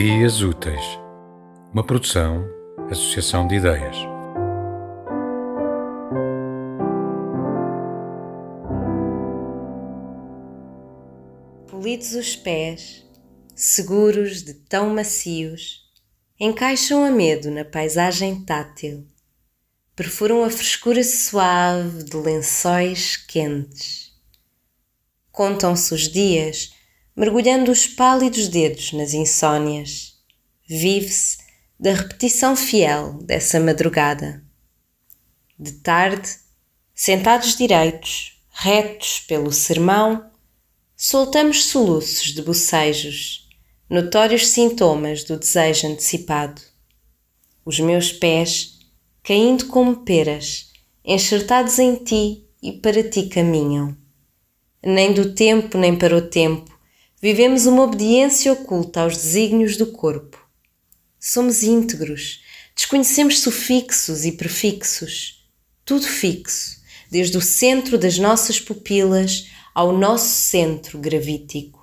Ideias Úteis, uma produção, associação de ideias. Polidos os pés, seguros de tão macios, encaixam a medo na paisagem tátil, perfuram a frescura suave de lençóis quentes. Contam-se os dias mergulhando os pálidos dedos nas insônias. Vive-se da repetição fiel dessa madrugada. De tarde, sentados direitos, retos pelo sermão, soltamos soluços de bocejos, notórios sintomas do desejo antecipado. Os meus pés, caindo como peras, enxertados em ti e para ti caminham. Nem do tempo nem para o tempo, Vivemos uma obediência oculta aos desígnios do corpo. Somos íntegros, desconhecemos sufixos e prefixos. Tudo fixo, desde o centro das nossas pupilas ao nosso centro gravítico.